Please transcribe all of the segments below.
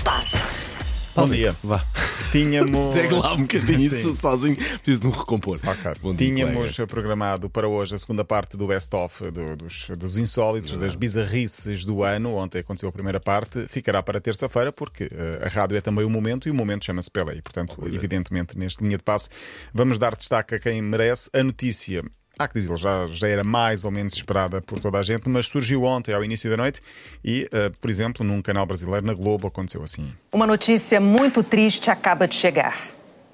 se passe. Bom dia. Vá. Tínhamos. Segue lá um bocadinho, estou sozinho, preciso de me recompor. Ok. Bom dia, Tínhamos colega. programado para hoje a segunda parte do best-of do- dos, dos insólitos, das bizarrices do ano. Ontem aconteceu a primeira parte, ficará para terça-feira, porque eh, a rádio é também o momento e o momento chama-se Pelé. E, portanto, evidentemente, neste linha de passe, vamos dar destaque a quem merece. A notícia. Há que dizer, já, já era mais ou menos esperada por toda a gente, mas surgiu ontem ao início da noite e, eh, por exemplo, num canal brasileiro, na Globo, aconteceu assim. Uma notícia muito triste acaba de chegar.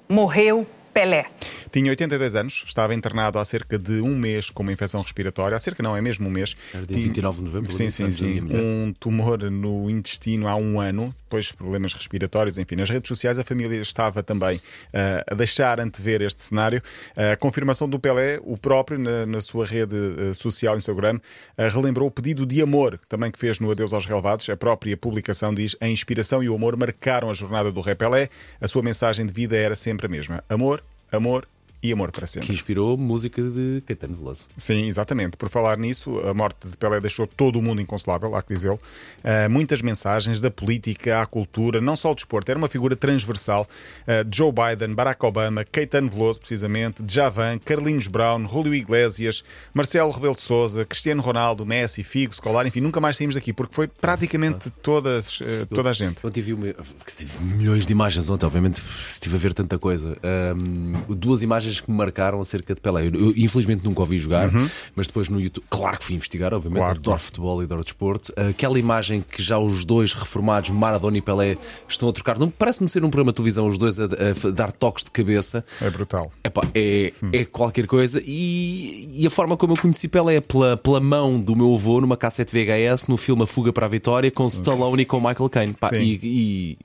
Morreu Pelé. Tinha 82 anos, estava internado há cerca de um mês com uma infecção respiratória. Há cerca, não, é mesmo um mês. Era dia Tinha- 29 de novembro, Sim, dia sim, sim. Um tumor no intestino há um ano, depois problemas respiratórios, enfim. Nas redes sociais a família estava também ah, a deixar antever este cenário. A confirmação do Pelé, o próprio, na, na sua rede ah, social Instagram, relembrou o pedido de amor também que fez no Adeus aos Relevados. A própria publicação diz: A inspiração e o amor marcaram a jornada do Rei Pelé. A sua mensagem de vida era sempre a mesma: amor, amor e amor para sempre. Que inspirou música de Caetano Veloso. Sim, exatamente. Por falar nisso, a morte de Pelé deixou todo o mundo inconsolável, há que dizê-lo. Uh, muitas mensagens da política à cultura, não só o desporto, era uma figura transversal. Uh, Joe Biden, Barack Obama, Caetano Veloso, precisamente, Djavan, Carlinhos Brown, Julio Iglesias, Marcelo Rebelo de Souza, Cristiano Ronaldo, Messi, Figo, Scolari, enfim, nunca mais saímos daqui, porque foi praticamente todas, uh, toda a gente. Ontem vi uma- tive milhões de imagens ontem, obviamente estive a ver tanta coisa. Ahm, duas imagens que me marcaram acerca de Pelé. Eu, eu, infelizmente nunca ouvi jogar, mas depois no YouTube, claro que fui investigar, obviamente, Claro, adoro futebol e adoro desporto. Aquela imagem que já os dois reformados, Maradona e Pelé, estão a trocar, não parece-me ser um programa de televisão, os dois a, a dar toques de cabeça. É brutal. Epá, é, é qualquer coisa e, e a forma como eu conheci Pelé é pela, pela mão do meu avô numa cassete VHS no filme A Fuga para a Vitória com Stallone e com Michael Caine. Pá, Sim. e,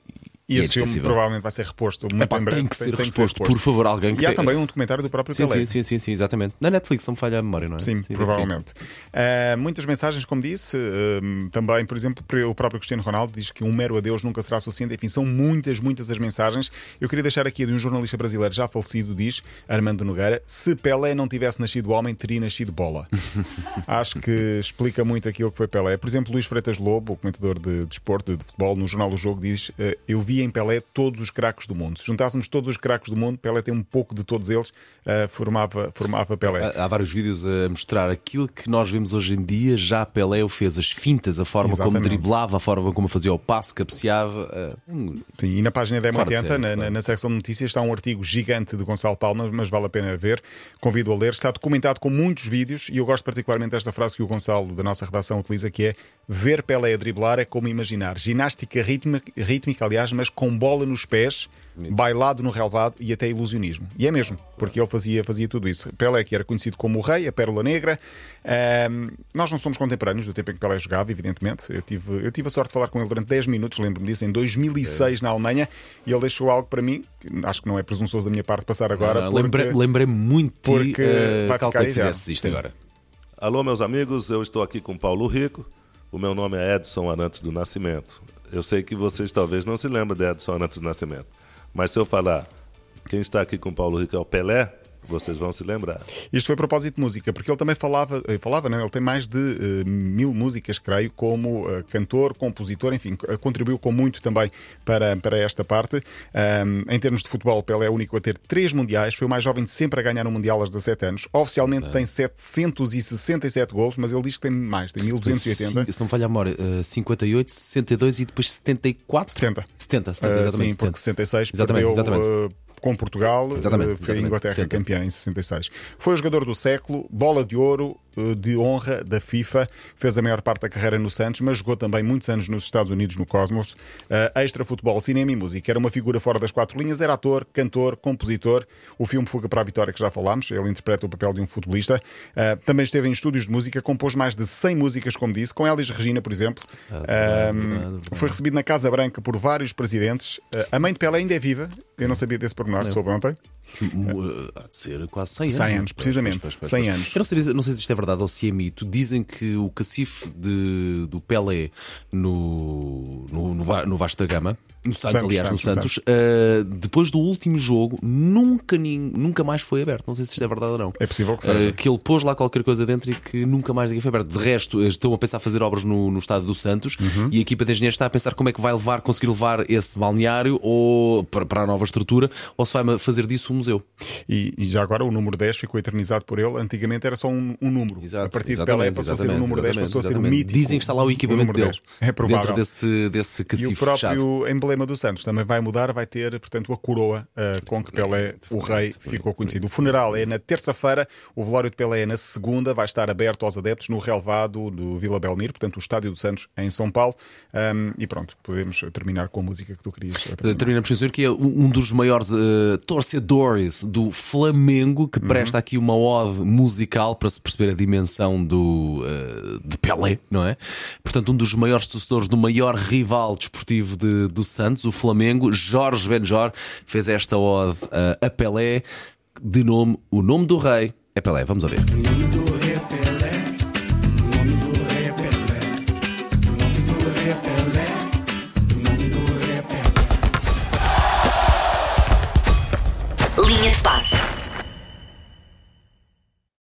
e, E é esse filme provavelmente vai ser reposto muito Epá, em breve. tem que ser reposto, por favor, alguém que E há também um documentário do próprio Sim, Pelé. sim, sim, sim, sim, exatamente. Na Netflix, não me falha a memória, não é? Sim, sim. provavelmente. Uh, muitas mensagens, como disse, uh, também, por exemplo, o próprio Cristiano Ronaldo diz que um mero adeus nunca será suficiente. Enfim, são muitas, muitas as mensagens. Eu queria deixar aqui de um jornalista brasileiro já falecido, diz Armando Nogueira: se Pelé não tivesse nascido homem, teria nascido bola. Acho que explica muito aquilo que foi Pelé. Por exemplo, Luís Freitas Lobo, o comentador de desporto, de, futebol, no jornal do Jogo, diz: uh, Eu vi em Pelé todos os craques do mundo. Se juntássemos todos os craques do mundo, Pelé tem um pouco de todos eles, uh, formava, formava Pelé. Há, há vários vídeos a mostrar aquilo que nós vemos hoje em dia. Já Pelé o fez, as fintas, a forma como Exatamente. driblava, a forma como fazia o passo, cabeceava. um- Sim, e na página da Fora de M80, série, na, claro. na, na secção de notícias, está um artigo gigante de Gonçalo Palma, mas vale a pena ver. Convido a ler. Está documentado com muitos vídeos e eu gosto particularmente desta frase que o Gonçalo, da nossa redação, utiliza, que é ver Pelé a driblar é como imaginar ginástica rítmica, rítmica aliás, mas com bola nos pés, bailado no relvado e até ilusionismo. E é mesmo, porque ele fazia, fazia tudo isso. Pelé, que era conhecido como o rei, a pérola negra. Ahm, nós não somos contemporâneos do tempo em que Pelé jogava, evidentemente. Eu tive, eu tive a sorte de falar com ele durante 10 minutos, lembro-me disso, em 2006 na Alemanha, e ele deixou algo para mim, que acho que não é presunçoso da minha parte passar agora. Porque- lembrei- Lembrei-me muito porque eh, vai ficar que ideal. fizesses isto agora. Alô, meus amigos, eu estou aqui com Paulo Rico. O meu nome é Edson Arantes do Nascimento. Eu sei que vocês talvez não se lembrem de Edson Arantes do Nascimento, mas se eu falar quem está aqui com Paulo Rico é o Pelé, vocês vão se lembrar. Isto foi a propósito de música, porque ele também falava, eh, falava não, ele tem mais de eh, mil músicas, creio, como eh, cantor, compositor, enfim, contribuiu com muito também para, para esta parte. Ahm, em termos de futebol, Pelé é o único a ter três mundiais, foi o mais jovem de sempre a ganhar um mundial aos 17 anos. Oficialmente tem 767 golos, mas ele diz que tem mais, tem 1280. Sim, Se não falha a memória, eh, 58, 62 e depois 74? 70. 70, 70 Ah, exatamente. sim, porque 66 Exatamente, perdeu exatamente. ah, com Portugal, Exatamente, ah, foi a exatamente, Inglaterra 70. campeã em 66. Foi o jogador do século, bola de ouro de honra da FIFA, fez a maior parte da carreira no Santos, mas jogou também muitos anos nos Estados Unidos, no Cosmos. Ah, extra futebol, cinema e música. Era uma figura fora das quatro linhas, era ator, cantor, compositor. O filme Fuga para a Vitória, que já falámos, ele interpreta o papel de um futebolista. Ah, também esteve em estúdios de música, compôs mais de 100 músicas, como disse, com Elis Regina, por exemplo. verdade, Ah, verdade, verdade. foi recebido na Casa Branca por vários presidentes. Uh, A mãe de Pelé ainda é viva. Eu não sabia desse pormenor, soube ontem. Eh, Há de ser quase 100 anos. 100 anos, precisamente. 100 anos. Eu não sei, não sei se isto é verdade ou se é mito. Dizem que o cacife de, do Pelé no, no, no, no Vasco da Gama No Santos, aliás, no Santos. Uh, depois do último jogo, nunca, nunca mais foi aberto. Não sei se isto é verdade ou não. É possível que seja. Uh, que ele pôs lá qualquer coisa dentro e que nunca mais ninguém foi aberto. De resto, estão a pensar fazer obras no, no estado do Santos uhum. e a equipa de engenheiros está a pensar como é que vai levar, conseguir levar esse balneário ou para, para a nova estrutura ou se vai fazer disso um museu. E, e, já agora o número 10 ficou eternizado por ele. Antigamente era só um, um número. Exato, a partir de Pelé passou a ser o número 10, passou a ser o mítico. Dizem que está lá o equipamento o dele. 10. É provável. Dentro desse, desse E o próprio fechado. emblema do Santos também vai mudar, vai ter, portanto, a coroa uh, com que Pelé, o rei, ficou conhecido. O funeral é na terça-feira, o velório de Pelé é na segunda, vai estar aberto aos adeptos no relevado do Vila Belmiro, portanto, o Estádio do Santos em São Paulo. Um, e pronto, podemos terminar com a música que tu querias. Terminamos com que é um dos maiores uh, torcedores do Flamengo, que presta uhum. aqui uma ode musical para se perceber a dimensão do, uh, de Pelé, não é? Portanto, um dos maiores torcedores do maior rival desportivo de, do Santos, o Flamengo. Jorge Benjor, fez esta ode a Pelé, de nome O Nome do Rei é Pelé. Vamos a ver. Linha de passe.